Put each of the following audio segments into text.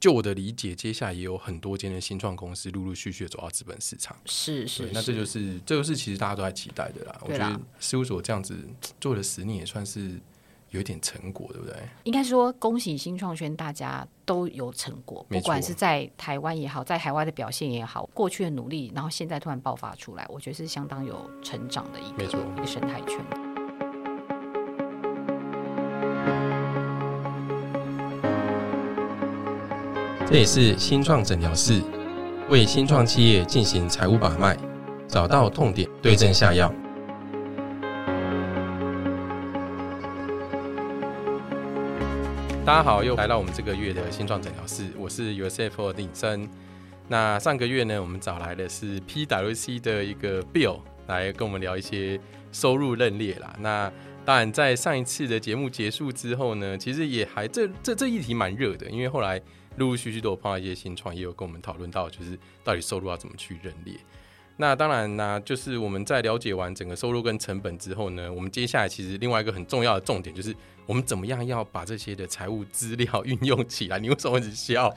就我的理解，接下来也有很多间的新创公司陆陆续续地走到资本市场。是是对，，那这就是这就是其实大家都在期待的啦。我觉得事务所这样子做了十年，也算是有一点成果，对不对？应该说恭喜新创圈，大家都有成果，不管是在台湾也好，在海外的表现也好，过去的努力，然后现在突然爆发出来，我觉得是相当有成长的一个一个生态圈。这里是新创诊疗室，为新创企业进行财务把脉，找到痛点，对症下药。大家好，又来到我们这个月的新创诊疗室，我是 USF 的鼎生。那上个月呢，我们找来的是 PWC 的一个 Bill 来跟我们聊一些收入认列啦。那当然，在上一次的节目结束之后呢，其实也还这这这议题蛮热的，因为后来陆陆续续都有碰到一些新创，业有跟我们讨论到，就是到底收入要怎么去认列。那当然呢，就是我们在了解完整个收入跟成本之后呢，我们接下来其实另外一个很重要的重点就是，我们怎么样要把这些的财务资料运用起来？你为什么一直笑？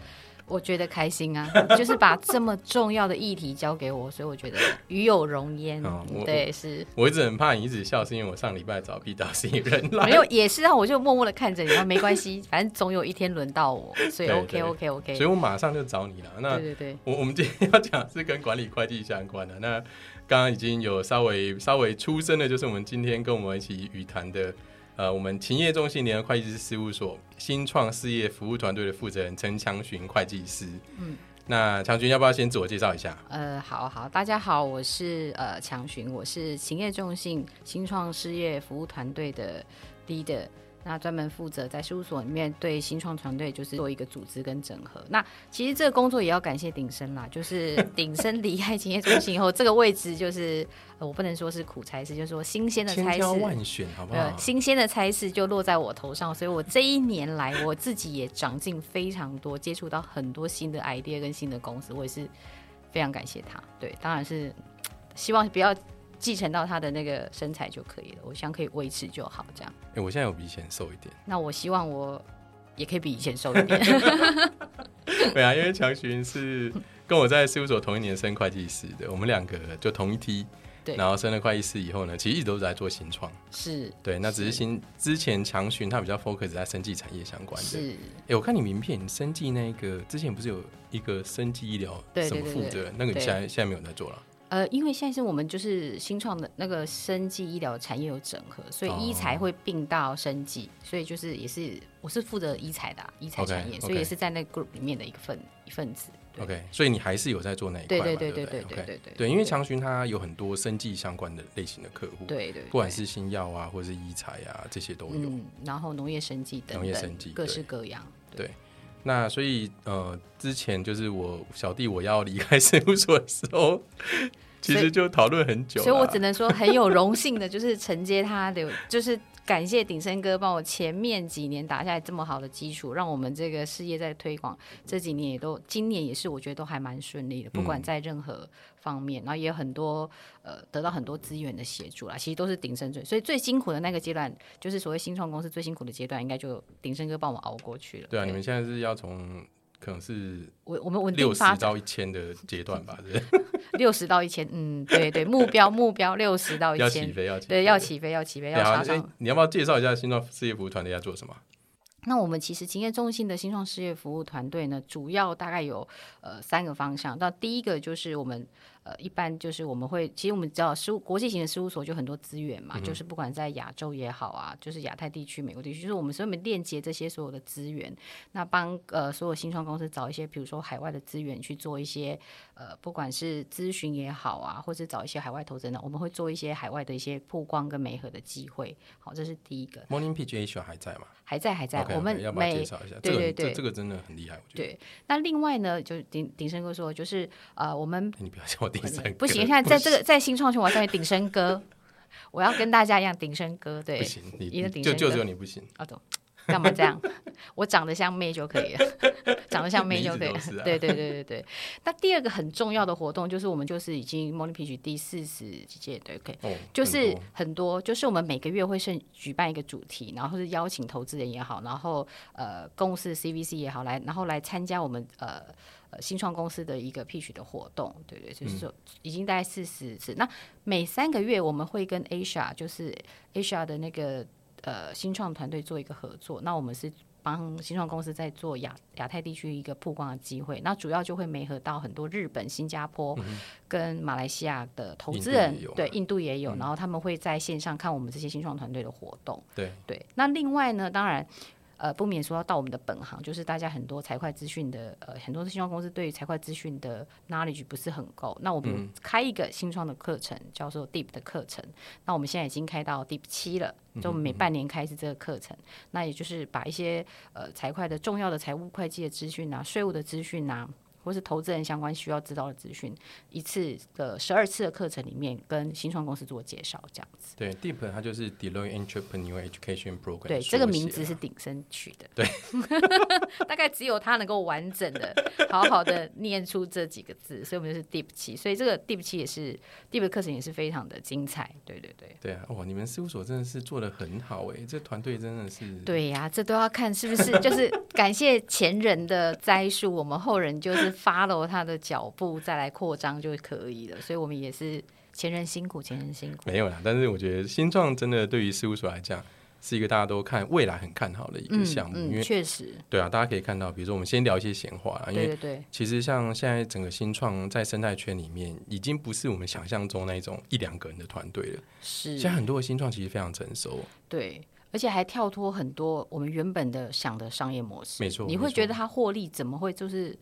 我觉得开心啊，就是把这么重要的议题交给我，所以我觉得与有荣焉。哦对，是我一直很怕你一直笑，是因为我上礼拜找 B 导 C 人来，没有也是啊，我就默默的看着你，然后没关系，反正总有一天轮到我，所以 OK 对 OK OK。所以我马上就找你了。那对对对，我我们今天要讲是跟管理会计相关的。那刚刚已经有稍微稍微出声的，就是我们今天跟我们一起语谈的，呃，我们勤业中信联合会计师事务所新创事业服务团队的负责人陈强寻会计师。嗯，那强寻要不要先自我介绍一下？呃，好好，大家好，我是呃强寻，我是勤业中信新创事业服务团队的 leader。那专门负责在事务所里面对新创团队就是做一个组织跟整合。那其实这个工作也要感谢鼎生啦，就是 鼎生离开勤业中心以后，这个位置就是、呃、我不能说是苦差事，就是说新鲜的差事。挑万选，好不好呃，？新鲜的差事就落在我头上，所以我这一年来，我自己也长进非常多，接触到很多新的 idea 跟新的公司，我也是非常感谢他。对，当然是希望不要继承到他的那个身材就可以了，我希望可以维持就好。这样，哎、我现在有比以前瘦一点。那我希望我也可以比以前瘦一点。对啊，因为强寻是跟我在事务所同一年升会计师的，我们两个就同一梯。对然后升了会计师以后呢，其实一直都是在做新创。是对，那只是新之前强寻他比较 focus 在生技产业相关的。是，哎，我看你名片，你生技那个之前不是有一个生技医疗什么负责，那个你现在现在没有在做了。呃，因为现在是我们就是新创的那个生技医疗产业有整合，所以医材哦会并到生技，所以就是也是我是负责医材的、啊、医材产业所以也是在那个 group 里面的一个份一份子。OK，所以你还是有在做那一块？对对对对对对对对对对，因为长寻他有很多生计相关的类型的客户，，对对，不管是新药啊，或者是医材啊，这些都有。嗯，然后农业生计等农业等各式各样。对那所以呃，之前就是我小弟我要离开事务所的时候，其实就讨论很久啦，所以我只能说很有荣幸的，就是承接他的，就是感谢鼎生哥帮我前面几年打下来这么好的基础，让我们这个事业在推广这几年也都，今年也是我觉得都还蛮顺利的，不管嗯在任何方面，然后也有很多呃得到很多资源的协助啦，其实都是鼎生最，所以最辛苦的那个阶段，就是所谓新创公司最辛苦的阶段，应该就鼎生哥帮我熬过去了。对啊，你们现在是要从可能是我我们稳六十定发展到一千的阶段吧，对六十到一千，嗯，对对，目标目标六十到一千，要起飞，要起飞，对，要起飞要起飞要插上。你要不要介绍一下新创事业服务团队在做什么？那我们其实勤业中心的新创事业服务团队呢，主要大概有呃三个方向。那第一个就是我们呃一般就是我们会，其实我们知道事务国际型的事务所就很多资源嘛，就是不管在亚洲也好啊，就是亚太地区、美国地区，就是我们所以我们链接这些所有的资源，那帮呃所有新创公司找一些，比如说海外的资源去做一些呃不管是咨询也好啊，或者找一些海外投资人，我们会做一些海外的一些曝光跟媒合的机会。好，这是第一个，Morning Pitch Asia 还在吗？还在还在我们每绍一下？这个对对对这这个真的很厉害，我觉得。对，那另外呢，就是鼎鼎生哥说，就是呃，我们哎你不要叫我第三个，不行，现在在这个在新创圈，我要叫你鼎声哥，我要跟大家一样鼎声哥，对不，行，你一个你就就只有你不行。啊，懂。干嘛这样？我长得像妹就可以了，长得像妹就可以了对对对对对。那第二个很重要的活动就是我们就是已经 Morning Pitch 第四十几届，对，OK，哦，就是很多很多，就是我们每个月会是举办一个主题，然后是邀请投资人也好，然后呃公司 CVC 也好来，然后来参加我们呃呃新创公司的一个 pitch 的活动，对对，就是说已经大概四十次。那每三个月我们会跟 Asia，就是 Asia 的那个呃新创团队做一个合作，那我们是。帮新创公司在做亚亚太地区一个曝光的机会，那主要就会媒合到很多日本、新加坡跟马来西亚的投资人对，印度也有，然后他们会在线上看我们这些新创团队的活动。对对，那另外呢，当然。呃，不免说要到我们的本行，就是大家很多财会资讯的，呃，很多新创公司对于财会资讯的 knowledge 不是很够。那我们开一个新创的课程，叫做 Deep 的课程。那我们现在已经开到 Deep 七了，就我们每半年开一次这个课程。那也就是把一些呃财会的重要的财务会计的资讯啊、税务的资讯啊，或是投资人相关需要知道的资讯，一次的十二次的课程里面跟新创公司做介绍，这样子。对，Deep 它就是 Deloitte Entrepreneur Education Program，对，这个名字是鼎生取的。对，大概只有他能够完整的、好好的念出这几个字，所以我们就是 Deep 七。所以这个 Deep 七也是 Deep 的课程也是非常的精彩。对对对。对啊，哇，你们事务所真的是做的很好哎，这团队真的是对呀、这都要看是不是就是感谢前人的栽树，我们后人就是 follow 他的脚步再来扩张就可以了。所以我们也是前人辛苦，前人辛苦。没有啦。但是我觉得新创真的对于事务所来讲是一个大家都看未来很看好的一个项目，因嗯，为确实，对啊，大家可以看到，比如说我们先聊一些闲话啊，因为对其实像现在整个新创在生态圈里面，已经不是我们想象中那种一两个人的团队了。是现在很多的新创其实非常成熟，对，而且还跳脱很多我们原本的想的商业模式。没错你会觉得它获利怎么会就是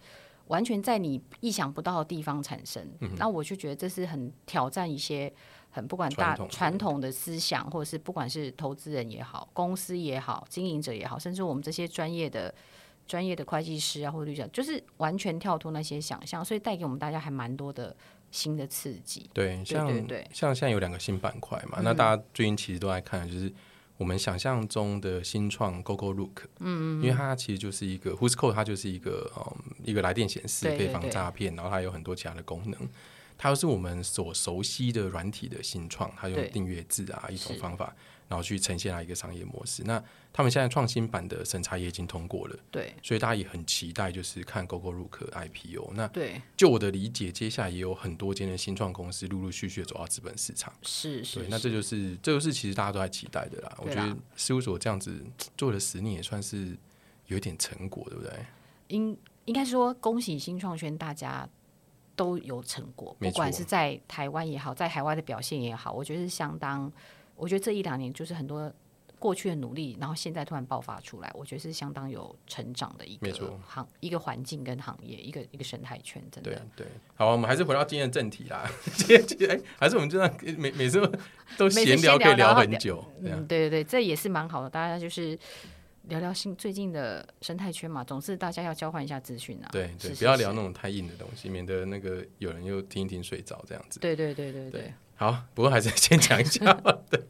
完全在你意想不到的地方产生？嗯那我就觉得这是很挑战一些很不管大传统的思想，或者是不管是投资人也好，公司也好，经营者也好，甚至我们这些专业的。专业的会计师啊，或者律师，就是完全跳脱那些想象，所以带给我们大家还蛮多的新的刺激。对，像对对像现在有两个新板块嘛，那大家最近其实都在看，的就是我们想象中的新创 GoGo Look，嗯嗯，因为它其实就是一个 Who's Call，它就是一个嗯一个来电显示可以防诈骗，然后它有很多其他的功能。它又是我们所熟悉的软体的新创，它用订阅制啊一种方法，然后去呈现它一个商业模式。那他们现在创新版的审查也已经通过了，对所以大家也很期待，就是看 GoGo Look IPO。那对，就我的理解，接下来也有很多间的新创公司陆陆续续地走到资本市场。是是对，那这就是这就是其实大家都在期待的啦。啦觉得事务所这样子做了十年，也算是有一点成果，对不对？应应该说，恭喜新创圈大家都有成果，没不管是在台湾也好，在海外的表现也好，我觉得是相当。我觉得这一两年就是很多过去的努力，然后现在突然爆发出来，我觉得是相当有成长的一个行一个环境跟行业，一个一个生态圈，真对的。对，好，我们还是回到今天的正题啦。今天今天哎，还是我们这样每每次都闲聊可以聊很久，嗯，对对对，这也是蛮好的，大家就是聊聊新最近的生态圈嘛，总是大家要交换一下资讯啊。对对，是不要聊那种太硬的东西，免得那个有人又听一听睡着这样子。对对对对对对，好，不过还是先讲一下 对。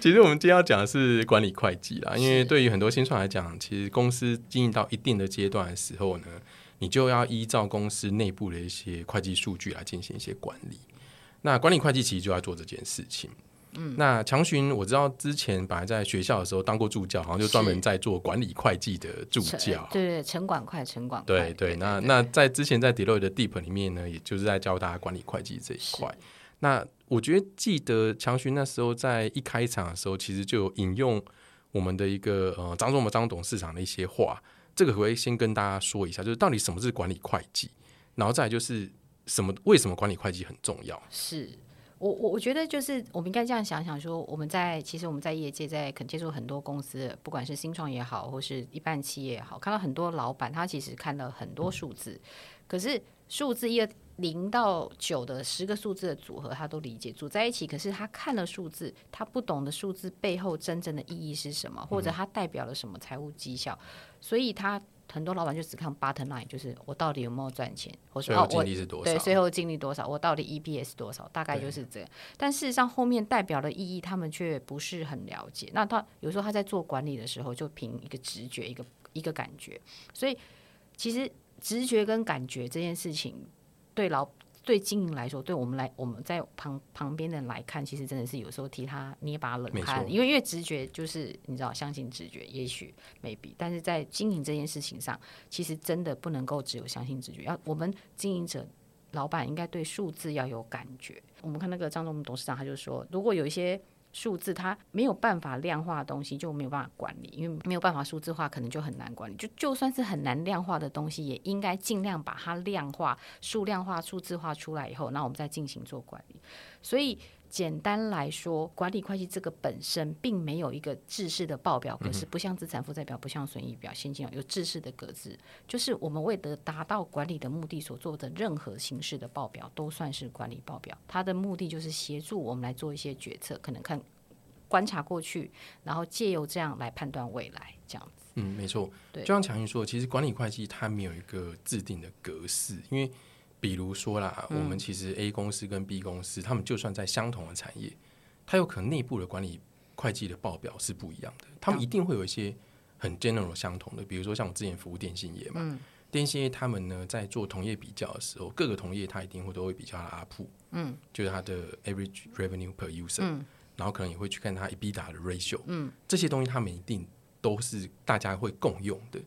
其实我们今天要讲的是管理会计啦，因为对于很多新创来讲，其实公司经营到一定的阶段的时候呢，你就要依照公司内部的一些会计数据来进行一些管理。那管理会计其实就在做这件事情。嗯，那强巡我知道之前本来在学校的时候当过助教，好像就专门在做管理会计的助教。对对，城管快，城管快。对对，那那在之前在 Deloitte 的 Deep 里面呢，也就是在教大家管理会计这一块。那我觉得记得强巡那时候在一开场的时候，其实就有引用我们的一个呃张忠谋张董事长的一些话，这个可不可以先跟大家说一下，就是到底什么是管理会计，然后再来就是什么为什么管理会计很重要？是我我我觉得就是我们应该这样想想说，我们在其实我们在业界在肯接触很多公司，不管是新创也好，或是一般企业也好，看到很多老板他其实看了很多数字，可是数字一零到九的十个数字的组合，他都理解组在一起，可是他看了数字，他不懂得数字背后真正的意义是什么，或者它代表了什么财务绩效，所以他很多老板就只看 bottom line，就是我到底有没有赚钱，或者说？对最后净利多少，我到底 EPS 多少，大概就是这样。但事实上后面代表的意义，他们却不是很了解。那他有时候他在做管理的时候，就凭一个直觉，一个一个感觉。所以其实直觉跟感觉这件事情，对老对经营来说，对我们来我们在旁旁边的人来看，其实真的是有时候替他捏把冷汗，因为因为直觉就是你知道，相信直觉，也许 maybe，但是在经营这件事情上，其实真的不能够只有相信直觉，要我们经营者。老板应该对数字要有感觉。我们看那个张忠董事长，他就说，如果有一些数字它没有办法量化的东西，就没有办法管理，因为没有办法数字化，可能就很难管理。就就算是很难量化的东西，也应该尽量把它量化、数量化、数字化出来以后，那我们再进行做管理。所以简单来说，管理会计这个本身并没有一个制式的报表格式，不像资产负债表，不像损益表、现金流有制式的格子。就是我们为了达到管理的目的所做的任何形式的报表，都算是管理报表。它的目的就是协助我们来做一些决策，可能看观察过去，然后借由这样来判断未来，这样子。嗯，没错。对就像强云说，其实管理会计它没有一个制定的格式，因为比如说啦，嗯我们其实 A 公司跟 B 公司，他们就算在相同的产业，它有可能内部的管理会计的报表是不一样的，他们一定会有一些很 general 相同的，比如说像我之前服务电信业嘛，嗯。电信业他们呢在做同业比较的时候，各个同业它一定会都会比较它的 ARPU，嗯，就是它的 average revenue per user，、嗯。然后可能也会去看它 EBITDA 的 ratio，嗯，这些东西他们一定都是大家会共用的。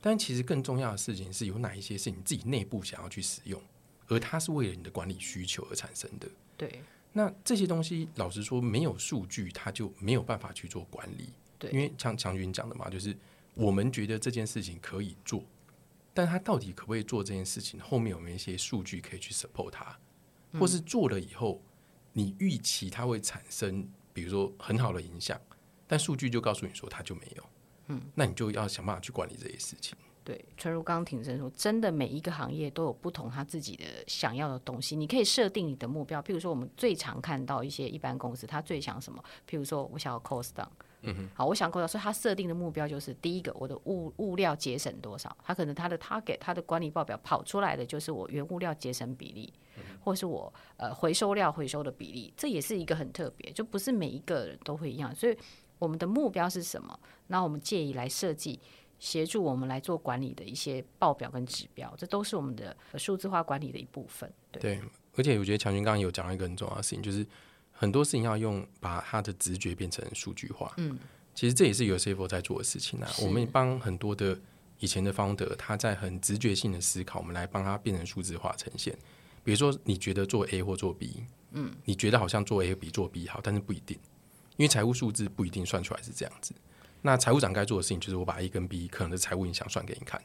但其实更重要的事情是有哪一些是你自己内部想要去使用，而它是为了你的管理需求而产生的。对那这些东西，老实说，没有数据，它就没有办法去做管理。对，因为像强军讲的嘛，就是我们觉得这件事情可以做，但他到底可不可以做这件事情，后面有没有一些数据可以去 support 它，或是做了以后，你预期它会产生，比如说很好的影响，但数据就告诉你说它就没有，嗯，那你就要想办法去管理这些事情。对，纯如刚刚挺身说，真的每一个行业都有不同他自己的想要的东西。你可以设定你的目标，譬如说我们最常看到一些一般公司，他最想什么？譬如说我想要 cost down，嗯哼，好，我想 cost down，所以他设定的目标就是第一个，我的物物料节省多少？他可能他的 target，他的管理报表跑出来的就是我原物料节省比例，或是我呃回收料回收的比例，这也是一个很特别，就不是每一个人都会一样。所以我们的目标是什么？那我们建议来设计。协助我们来做管理的一些报表跟指标，这都是我们的呃数字化管理的一部分。对，对，而且我觉得强军刚刚有讲到一个很重要的事情，就是很多事情要用把他的直觉变成数据化。嗯，其实这也是有 CFO 在做的事情啊。我们帮很多的以前的 founder，他在很直觉性的思考，我们来帮他变成数字化呈现。比如说，你觉得做 A 或做 B，嗯，你觉得好像做 A 比做 B 好，但是不一定，因为财务数字不一定算出来是这样子。那财务长该做的事情就是我把 A 跟 B 可能的财务影响算给你看，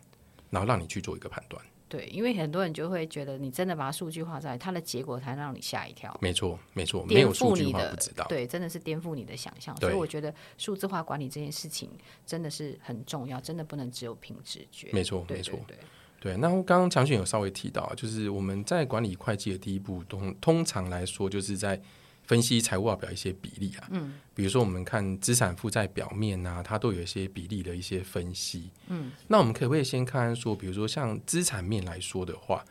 然后让你去做一个判断。对，因为很多人就会觉得，你真的把它数据化出来，它的结果才让你吓一跳，没错，没错，没颠有数据化不知道。对，真的是颠覆你的想象。所以我觉得数字化管理这件事情真的是很重要，真的不能只有凭直觉。没错，没错对，那刚刚强选有稍微提到，就是我们在管理会计的第一步，通通常来说就是在分析财务报表一些比例啊，嗯，比如说我们看资产负债表面啊，它都有一些比例的一些分析，嗯，那我们可不可以先看看说，比如说像资产面来说的话，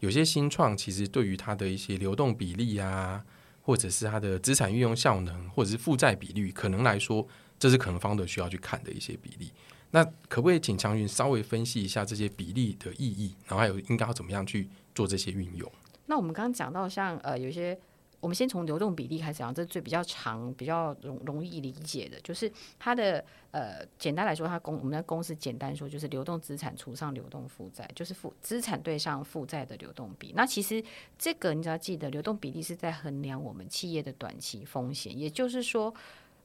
有些新创其实对于它的一些流动比例啊，或者是它的资产运用效能，或者是负债比率，可能来说，这是可能方的需要去看的一些比例。那可不可以请强云稍微分析一下这些比例的意义，然后还有应该要怎么样去做这些运用？那我们刚刚讲到像呃有一些，我们先从流动比例开始讲，这是最比较长、比较容容易理解的，就是它的呃简单来说，它公我们的公司简单说就是流动资产除上流动负债，就是负资产对上负债的流动比。那其实这个你只要记得，流动比例是在衡量我们企业的短期风险，也就是说。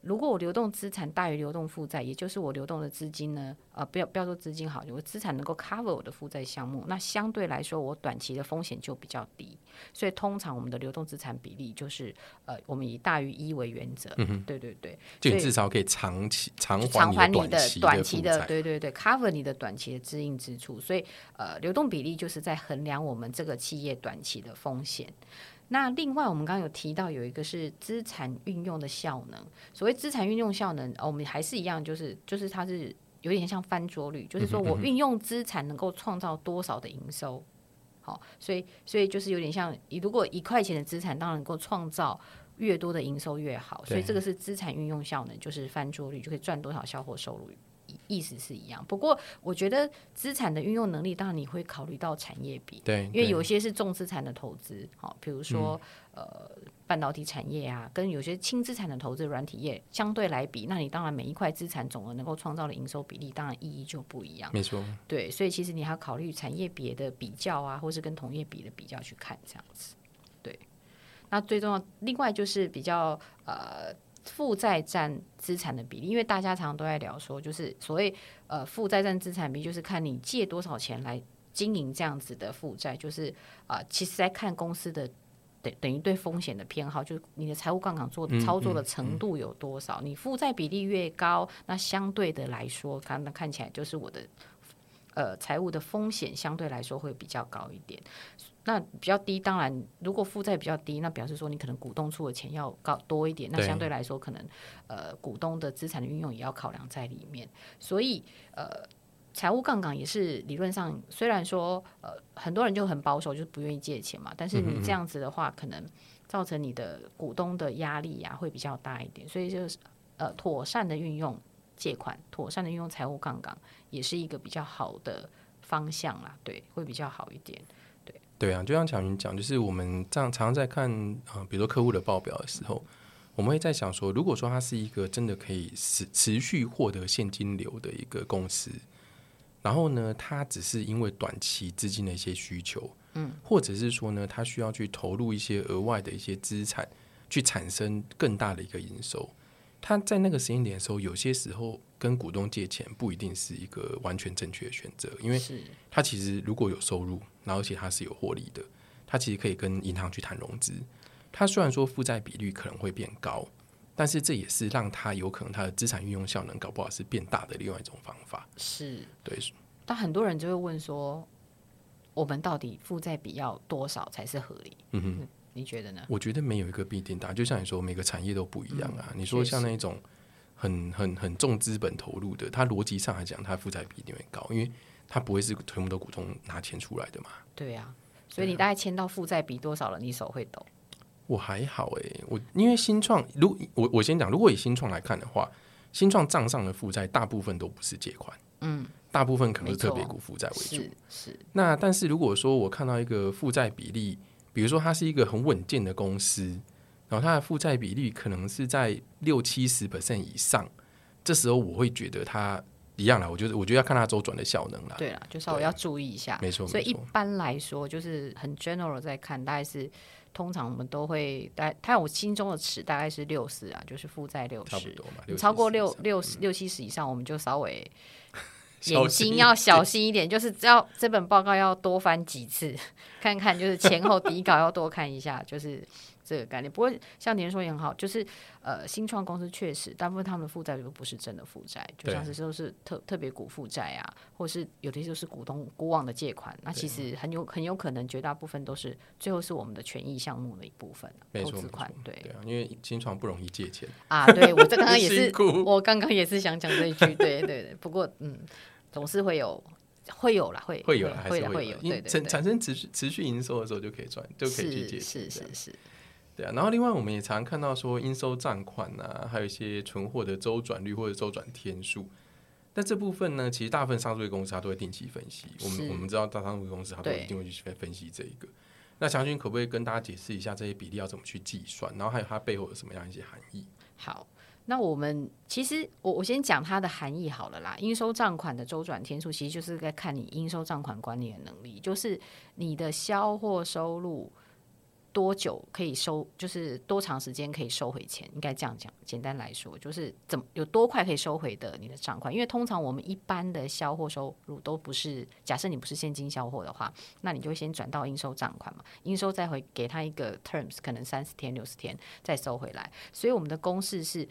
如果我流动资产大于流动负债，也就是我流动的资金呢，呃，不要不要说资金好，我资产能够 cover 我的负债项目，那相对来说我短期的风险就比较低。所以通常我们的流动资产比例就是呃，我们以大于一为原则。嗯对对对，就你至少可以长期偿偿还你的短期的。对对对，cover 你的短期的支应支出，所以呃，流动比例就是在衡量我们这个企业短期的风险。那另外，我们刚刚有提到有一个是资产运用的效能。所谓资产运用效能，哦我们还是一样，就是就是它是有点像翻桌率，就是说我运用资产能够创造多少的营收。好，所以所以就是有点像，你如果一块钱的资产，当然能够创造越多的营收越好，所以这个是资产运用效能，就是翻桌率就可以赚多少销货收入，意思是一样。不过我觉得资产的运用能力，当然你会考虑到产业比，对，因为有些是重资产的投资，好，比如说呃。半导体产业啊，跟有些轻资产的投资软体业相对来比，那你当然每一块资产总额能够创造的营收比例，当然意义就不一样。没错，对，所以其实你还要考虑产业别的比较啊，或是跟同业比的比较去看这样子。对，那最重要，另外就是比较呃负债占资产的比例，因为大家常常都在聊说，就是所谓呃负债占资产比，就是看你借多少钱来经营这样子的负债，就是啊，其实在看公司的。等等于对风险的偏好，就是你的财务杠杆做操作的程度有多少？你负债比例越高，那相对的来说，看那看起来就是我的呃财务的风险相对来说会比较高一点。那比较低，当然如果负债比较低，那表示说你可能股东出的钱要高多一点，那相对来说可能呃股东的资产的运用也要考量在里面。所以呃。财务杠杆也是理论上，虽然说呃很多人就很保守，就是不愿意借钱嘛。但是你这样子的话，可能造成你的股东的压力呀会比较大一点。所以就是呃妥善的运用借款，妥善的运用财务杠杆，也是一个比较好的方向啦。对，会比较好一点。对对啊，就像巧云讲，就是我们这样常常在看啊，比如说客户的报表的时候，我们会在想说，如果说它是一个真的可以持持续获得现金流的一个公司。然后呢，它只是因为短期资金的一些需求，嗯，或者是说呢，它需要去投入一些额外的一些资产，去产生更大的一个营收。他在那个时间点的时候，有些时候跟股东借钱不一定是一个完全正确的选择，因为他其实如果有收入，然后而且他是有获利的，他其实可以跟银行去谈融资。他虽然说负债比率可能会变高。但是这也是让他有可能他的资产运用效能搞不好是变大的另外一种方法。是，对。但很多人就会问说，我们到底负债比要多少才是合理？嗯哼，你觉得呢？我觉得没有一个必定答案，就像你说，每个产业都不一样啊。你说像那种很很很重资本投入的，它逻辑上来讲，它负债比一定会高，因为它不会是全部都股东拿钱出来的嘛。对呀，所以你大概签到负债比多少了，你手会抖。我还好哎，我因为新创，如我我先讲，如果以新创来看的话，新创账上的负债大部分都不是借款，嗯，大部分可能是特别股负债为主。是。那但是如果说我看到一个负债比例，比如说它是一个很稳健的公司，然后它的负债比率可能是在六七十 percent 以上，这时候我会觉得它一样啦。我觉得我觉得要看它周转的效能啦。对啦，就稍微要注意一下。没错，所以一般来说，就是很 general 在看，大概是。通常我们都会大，他我心中的尺大概是六十啊，就是负债六十，超过六六十六七十以上，我们就稍微眼睛要小心一点，就是要这本报告要多翻几次，看看就是前后底稿要多看一下，就是。这个概念，不过像您说也很好，就是呃，新创公司确实大部分他们的负债都不是真的负债，就像是都是特特别股负债啊，或是有的就是股东股往的借款，那其实很有很有可能绝大部分都是最后是我们的权益项目的一部分，投资款，对对啊，因为新创不容易借钱啊，对我这刚 刚也是，我刚刚也是想讲这一句，对对对，不过嗯，总是会有会有啦，会会有啦还是会有，产产生持续持续营收的时候就可以赚，就可以去借钱，是是是。对啊，然后另外我们也常看到说应收账款啊，还有一些存货的周转率或者周转天数。但这部分呢，其实大部分上市公司它都会定期分析。我们我们知道大上市公司它都一定会去分析这一个。那强军可不可以跟大家解释一下这些比例要怎么去计算？然后还有它背后有什么样一些含义？好，那我们其实我我先讲它的含义好了啦。应收账款的周转天数其实就是在看你应收账款管理的能力，就是你的销货收入。多久可以收？就是多长时间可以收回钱？应该这样讲。简单来说，就是怎么有多快可以收回的你的账款？因为通常我们一般的销货收入都不是，假设你不是现金销货的话，那你就先转到应收账款嘛。应收再回给他一个 terms，可能三十天、六十天再收回来。所以我们的公式是，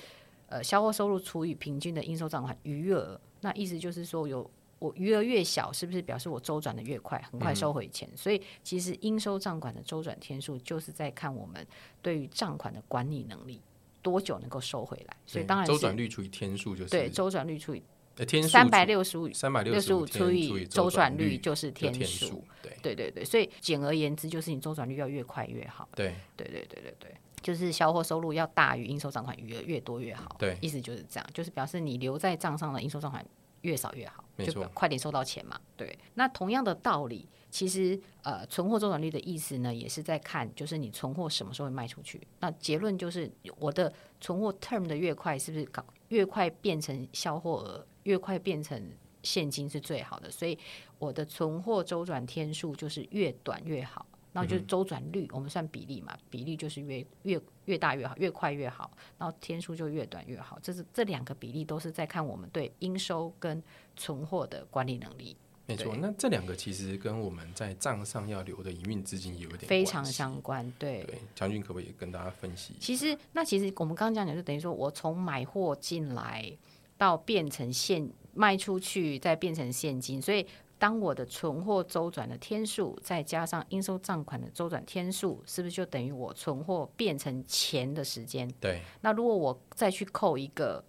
呃，销货收入除以平均的应收账款余额。那意思就是说有。我余额越小，是不是表示我周转的越快，很快收回钱？所以其实应收账款的周转天数，就是在看我们对于账款的管理能力多久能够收回来。所以当然周转率除以天数就是对周转率除以呃天数三百六十五三百六十五除以周周转率率就是天数。数，对对对对，所以简而言之，就是你周转率要越快越好。对对对对对对，就是销货收入要大于应收账款余额，越多越好。对意思就是这样，就是表示你留在账上的应收账款越少越好，就快点收到钱嘛。对，那同样的道理，其实呃，存货周转率的意思呢，也是在看就是你存货什么时候会卖出去。那结论就是，我的存货 term 的越快，是不是搞越快变成销货额，越快变成现金是最好的？所以我的存货周转天数就是越短越好。然后就是周转率，我们算比例嘛，比例就是越越越大越好，越快越好，然后天数就越短越好。这是这两个比例都是在看我们对应收跟存货的管理能力，没错。那这两个其实跟我们在账上要留的营运资金有一点非常相关。对，对，强俊可不可以跟大家分析？其实那其实我们刚刚讲讲，就等于说我从买货进来到变成现卖出去，再变成现金，所以。当我的存货周转的天数再加上应收账款的周转天数，是不是就等于我存货变成钱的时间？对，那如果我再去扣一个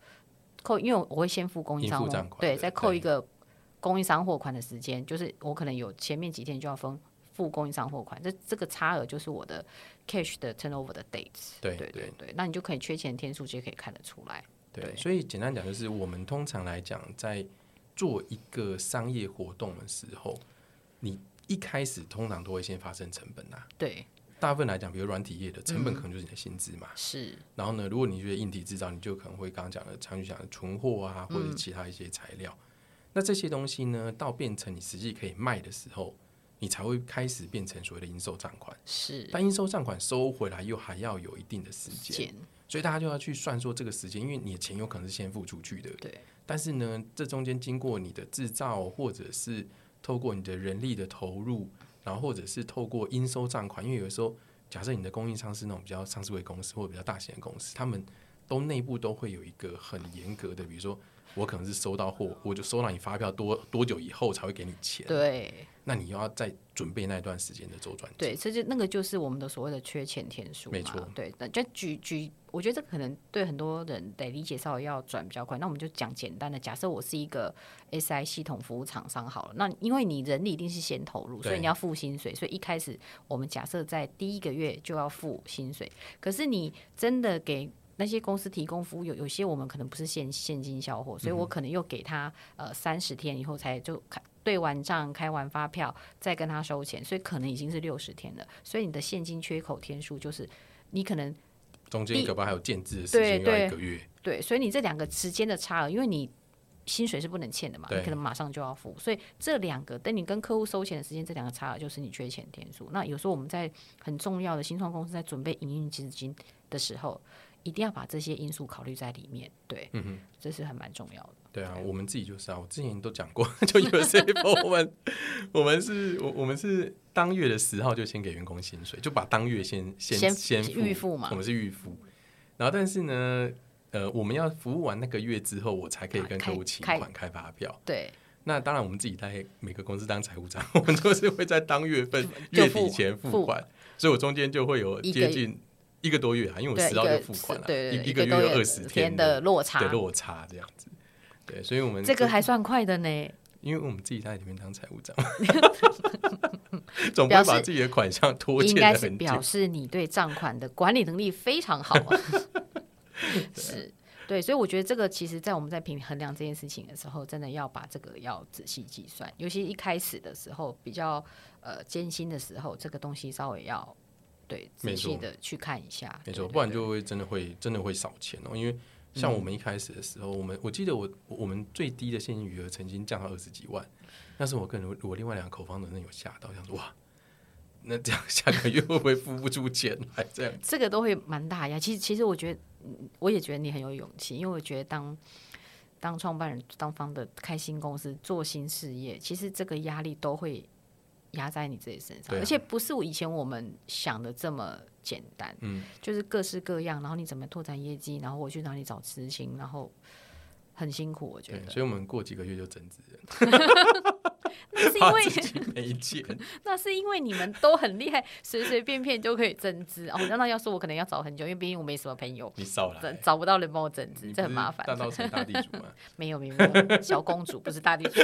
扣，因为我会先付供应商货款对，再扣一个供应商货款的时间，就是我可能有前面几天就要分付供应商货款，这这个差额就是我的 cash 的 turnover 的 dates。对对对对，那你就可以缺钱天数，就可以看得出来。对，对所以简单讲就是，我们通常来讲，在做一个商业活动的时候，你一开始通常都会先发生成本啊。对，大部分来讲，比如软体业的成本可能就是你的薪资嘛。是，然后呢，如果你觉得硬体制造，你就可能会刚刚讲的常去讲的存货啊，或者其他一些材料。那这些东西呢，到变成你实际可以卖的时候，你才会开始变成所谓的应收账款。是但应收账款收回来又还要有一定的时间，所以大家就要去算说这个时间，因为你的钱有可能是先付出去的，对，但是呢，这中间经过你的制造，或者是透过你的人力的投入，然后或者是透过应收账款，因为有的时候，假设你的供应商是那种比较上市位公司或者比较大型的公司，他们都内部都会有一个很严格的，比如说我可能是收到货，我就收到你发票多多久以后才会给你钱，对那你又要再准备那段时间的周转对，这就那个就是我们的所谓的缺钱天数。没错对，那就举举，我觉得这可能对很多人得理解稍微要转比较快。那我们就讲简单的，假设我是一个 SI 系统服务厂商好了，那因为你人力一定是先投入，所以你要付薪水，所以一开始我们假设在第一个月就要付薪水。可是你真的给那些公司提供服务，有有些我们可能不是现现金销货，所以我可能又给他呃三十天以后才就开对完账、开完发票，再跟他收钱，所以可能已经是六十天了。所以你的现金缺口天数就是你可能中间可能还有建制的时对间要对一个月，对，所以你这两个之间的差额，因为你薪水是不能欠的嘛，你可能马上就要付，所以这两个等你跟客户收钱的时间，这两个差额就是你缺钱天数。那有时候我们在很重要的新创公司在准备营运资金的时候，一定要把这些因素考虑在里面，对，嗯哼。这是很蛮重要的。对啊，我们自己就是啊，我之前都讲过，就 USF 我们我们是我我们是当月的十号就先给员工薪水，就把当月先先先先预付嘛我们是预付，然后但是呢，呃，我们要服务完那个月之后，我才可以跟客户请开款开发票。对，那当然，我们自己在每个公司当财务长，我们都是会在当月份月底前付付款，所以我中间就会有接近一个多月啊，因为我对，十号就付款了，对对对，一一个月二十天的的落差的，落差这样子。对，所以我们这个还算快的呢。因为我们自己在里面当财务长，总不会把自己的款项拖欠应该是的很久。表示你对账款的管理能力非常好。是，对，所以我觉得这个其实，在我们在评衡量这件事情的时候，真的要把这个要仔细计算，尤其一开始的时候比较呃艰辛的时候，这个东西稍微要对仔细的去看一下。没错，对对不然就会真的会真的会少钱哦。因为像我们一开始的时候，我们我记得我我们最低的现金余额曾经降到二十几万，但是我跟我我另外两个口方的人有吓到，想说哇，那这样下个月会不会付不出钱来？这样这个都会蛮大压。其实，其实我觉得，嗯我也觉得你很有勇气，因为我觉得当当创办人、当方的开新公司、做新事业，其实这个压力都会压在你自己身上，啊而且不是我以前我们想的这么简单。嗯，就是各式各样，然后你怎么拓展业绩，然后我去哪里找执行，然后很辛苦，我觉，得。所以我们过几个月就增资了。是因为 没钱。那是因为你们都很厉害，随随便便就可以增资哦。那那要说我可能要找很久，因为毕竟我没什么朋友，你少找来，找不到人帮我增资，这很麻烦。大稻城大地主嘛。没有没有没有，小公主不是大地主。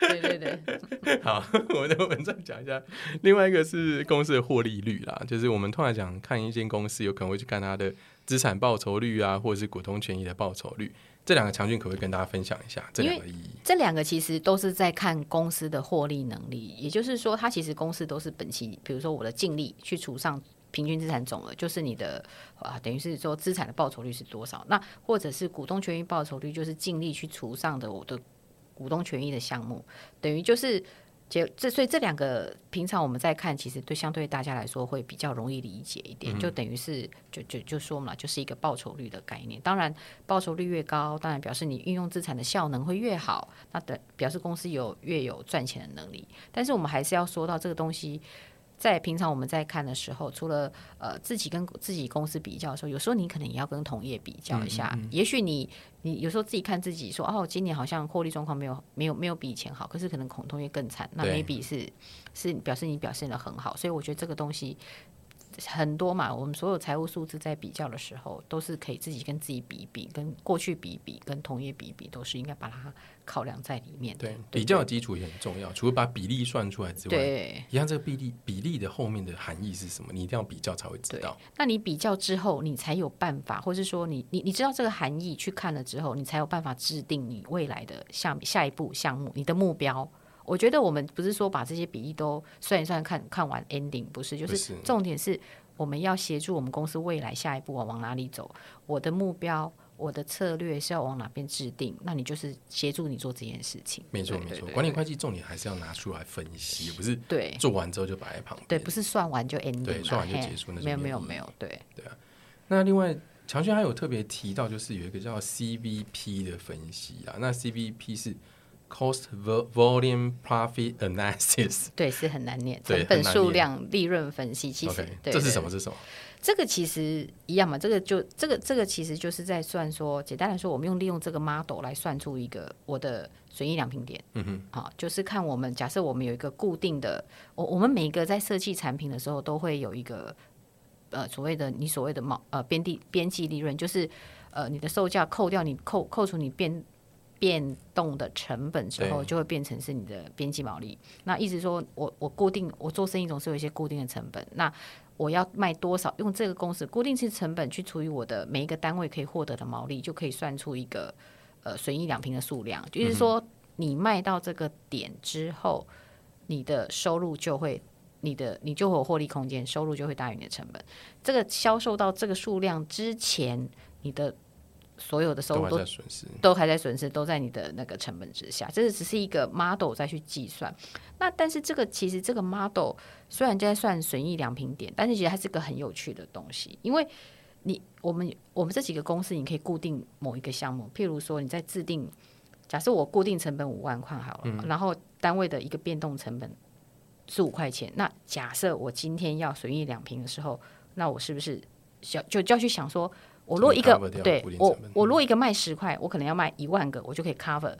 对对对，好，我们我们再讲一下，另外一个是公司的获利率啦，就是我们通常讲看一间公司，有可能会去看它的资产报酬率啊，或者是股东权益的报酬率。这两个强俊可不可以跟大家分享一下这两个意义？这两个其实都是在看公司的获利能力，也就是说，它其实公司都是本期，比如说我的净利去除上平均资产总额，就是你的啊，等于是说资产的报酬率是多少？那或者是股东权益报酬率，就是净利去除上的我的股东权益的项目，等于就是。结这所以这两个平常我们在看，其实对相对大家来说会比较容易理解一点，就等于是就就就说嘛，就是一个报酬率的概念。当然，报酬率越高，当然表示你运用资产的效能会越好，那等表示公司有越有赚钱的能力。但是我们还是要说到这个东西。在平常我们在看的时候，除了呃自己跟自己公司比较的时候，有时候你可能也要跟同业比较一下。也许你你有时候自己看自己说，哦，今年好像获利状况没有没有没有比以前好，可是可能同同业更惨，那 maybe 是是表示你表现的很好。所以我觉得这个东西很多嘛，我们所有财务数字在比较的时候，都是可以自己跟自己比一比，跟过去比一比，跟同业比一比，都是应该把它考量在里面的。对，比较的基础也很重要。除了把比例算出来之外，对。一样这个比例比例的后面的含义是什么？你一定要比较才会知道。那你比较之后，你才有办法，或是说你你你知道这个含义去看了之后，你才有办法制定你未来的下下一步项目，你的目标。我觉得我们不是说把这些比例都算一算看看完 ending，不是，就是是重点是我们要协助我们公司未来下一步往往哪里走，我的目标。我的策略是要往哪边制定？那你就是协助你做这件事情。没错没错，管理会计重点还是要拿出来分析，不是对做完之后就摆在旁边。对，不是算完就 ending，对算完就结束那就没有没有没有对对啊那另外，强轩还有特别提到，就是有一个叫 CVP 的分析啊。那 CVP 是 Cost Vo- Volume Profit Analysis。对是很难念，成本数量、利润分析，其实对对这是什么？这是什么？这个其实一样嘛，这个就这个这个其实就是在算说，简单来说，我们用利用这个 model 来算出一个我的损益两平点。嗯哼，好，就是看我们假设我们有一个固定的，我我们每一个在设计产品的时候都会有一个呃所谓的你所谓的毛呃边地边际利润，就是呃你的售价扣掉你扣扣除你变。变动的成本之后，就会变成是你的边际毛利。那意思说我我固定我做生意总是有一些固定的成本，那我要卖多少？用这个公式固定式成本去除以我的每一个单位可以获得的毛利，就可以算出一个呃损益两平的数量。就是说，你卖到这个点之后，你的收入就会。你的你就会有获利空间，收入就会大于你的成本。这个销售到这个数量之前，你的所有的收都还入都在损失。都还在损失，都在你的那个成本之下，这只是一个 model 再去计算。那但是这个其实这个 model 虽然在算损益两平点，但是其实它是个很有趣的东西，因为你我们我们这几个公司，你可以固定某一个项目，譬如说你在制定，假设我固定成本五万块好了，然后单位的一个变动成本是五块钱，那假设我今天要损益两平的时候，那我是不是想就就要去想说？我如果一个对我我如果一个卖十块，我可能要卖一万个，我就可以 cover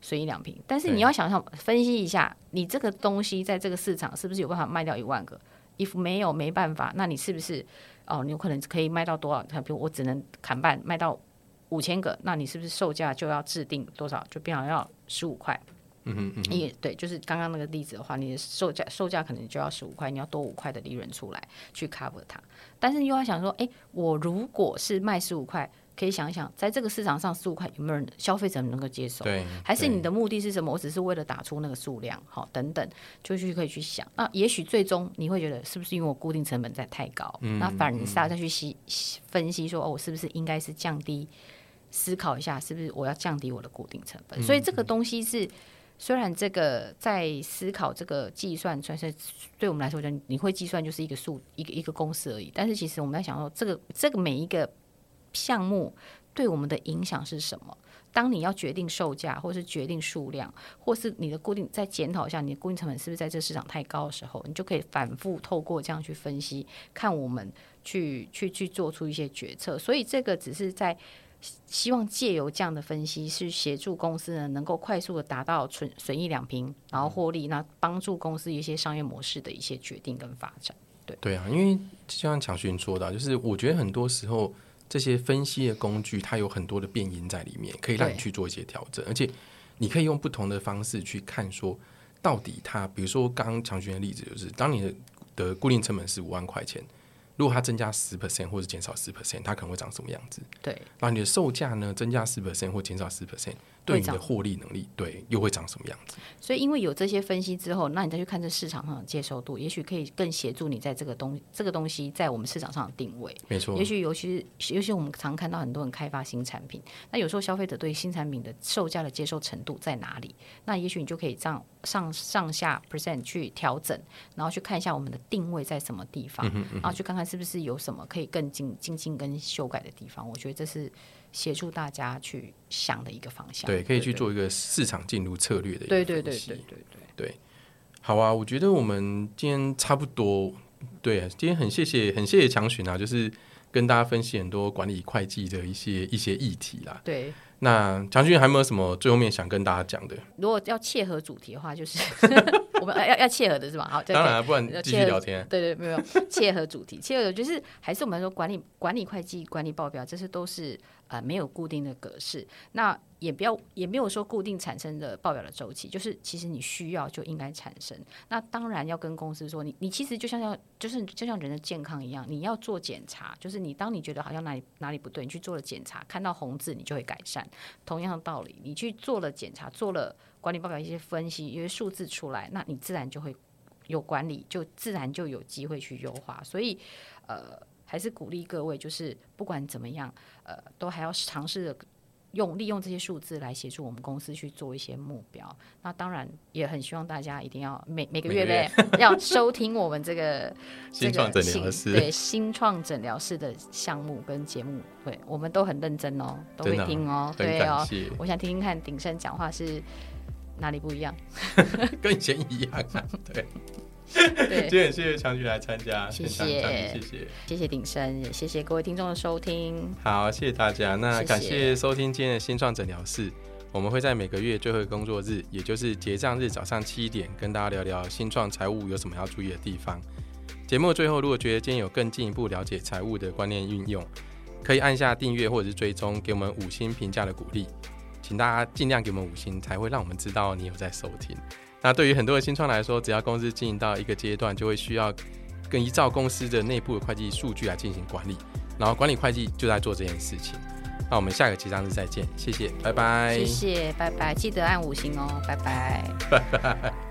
随意两瓶。但是你要想想分析一下，你这个东西在这个市场是不是有办法卖掉一万个？if 没有没办法，那你是不是哦？你有可能可以卖到多少？比如我只能砍半卖到五千个，那你是不是售价就要制定多少？就变成要十五块。嗯哼嗯哼，也对，就是刚刚那个例子的话，你的售价售价可能就要十五块，你要多五块的利润出来去 cover 它。但是你又要想说，哎，我如果是卖十五块，可以想一想，在这个市场上十五块有没有人消费者能够接受？对，还是你的目的是什么？我只是为了打出那个数量，好，等等，就去可以去想。那也许最终你会觉得，是不是因为我固定成本在太高？那反而你是要再去细细分析说，哦，我是不是应该是降低？思考一下，是不是我要降低我的固定成本？所以这个东西是，虽然这个在思考这个计算，算是对我们来说，就你会计算就是一个数一个一个公式而已。但是其实我们在想说，这个这个每一个项目对我们的影响是什么？当你要决定售价，或是决定数量，或是你的固定再检讨一下你的固定成本是不是在这市场太高的时候，你就可以反复透过这样去分析，看我们去去去做出一些决策。所以这个只是在希望借由这样的分析，是协助公司呢能够快速的达到损损益两平，然后获利，那帮助公司一些商业模式的一些决定跟发展。对对啊，因为就像强勋说的，就是我觉得很多时候这些分析的工具，它有很多的变因在里面，可以让你去做一些调整，而且你可以用不同的方式去看说，到底它，比如说刚刚强勋的例子，就是当你的的固定成本是五万块钱，如果它增加十 percent 或者减少十 percent，它可能会长什么样子？对，然后你的售价呢增加十 percent 或减少十 percent，对你的获利能力，对又会长什么样子？所以因为有这些分析之后，那你再去看这市场上的接受度，也许可以更协助你在这个东这个东西在我们市场上的定位。没错也，许尤其是尤其我们常看到很多人开发新产品，那有时候消费者对新产品的售价的接受程度在哪里？那也许你就可以这样上上下 percent 去调整，然后去看一下我们的定位在什么地方，然后去看看是不是有什么可以更精精进跟修改的地方。我觉得这是协助大家去想的一个方向。对，可以去做一个市场进入策略的一个对对对对对对对。好啊，我觉得我们今天差不多。对啊，今天很谢谢，很谢谢强巡啊，就是跟大家分析很多管理会计的一些一些议题啦。对，那强巡还有没有什么最后面想跟大家讲的？如果要切合主题的话，就是 我们要要切合的是吧？好，对当然啊，不然继续聊天。对对，没有切合主题，切合就是还是我们说管理管理会计管理报表，这些都是呃没有固定的格式，那也不要也没有说固定产生的报表的周期，就是其实你需要就应该产生。那当然要跟公司说，你你其实就像要就是就像人的健康一样，你要做检查，就是你当你觉得好像哪里哪里不对，你去做了检查，看到红字你就会改善。同样的道理，你去做了检查，做了管理报表一些分析，一些数字出来，那你自然就会有管理，就自然就有机会去优化。所以，呃，还是鼓励各位，就是不管怎么样，呃，都还要尝试着用利用这些数字来协助我们公司去做一些目标。那当然也很希望大家一定要每每个月每个月内要收听我们这个 新创诊疗室新对新创诊疗室的项目跟节目，对我们都很认真哦，都会听哦，很对哦。我想听听看鼎盛讲话是哪里不一样。跟以前一样啊。对，对 今，天很谢谢强巡来参加，谢谢谢谢。谢谢鼎生，也谢谢各位听众的收听。好，谢谢大家。那感谢收听今天的新创诊疗室。我们会在每个月最后一个工作日，也就是结账日早上七点，跟大家聊聊新创财务有什么要注意的地方。节目最后，如果觉得今天有更进一步了解财务的观念运用，可以按下订阅或者是追踪，给我们五星评价的鼓励。请大家尽量给我们五星，才会让我们知道你有在收听。那对于很多的新创来说，只要公司经营到一个阶段，就会需要更依照公司的内部的会计数据来进行管理。然后管理会计就在做这件事情。那我们下个结账日再见，谢谢，拜拜，谢谢，拜拜，记得按五星哦，拜拜。拜拜。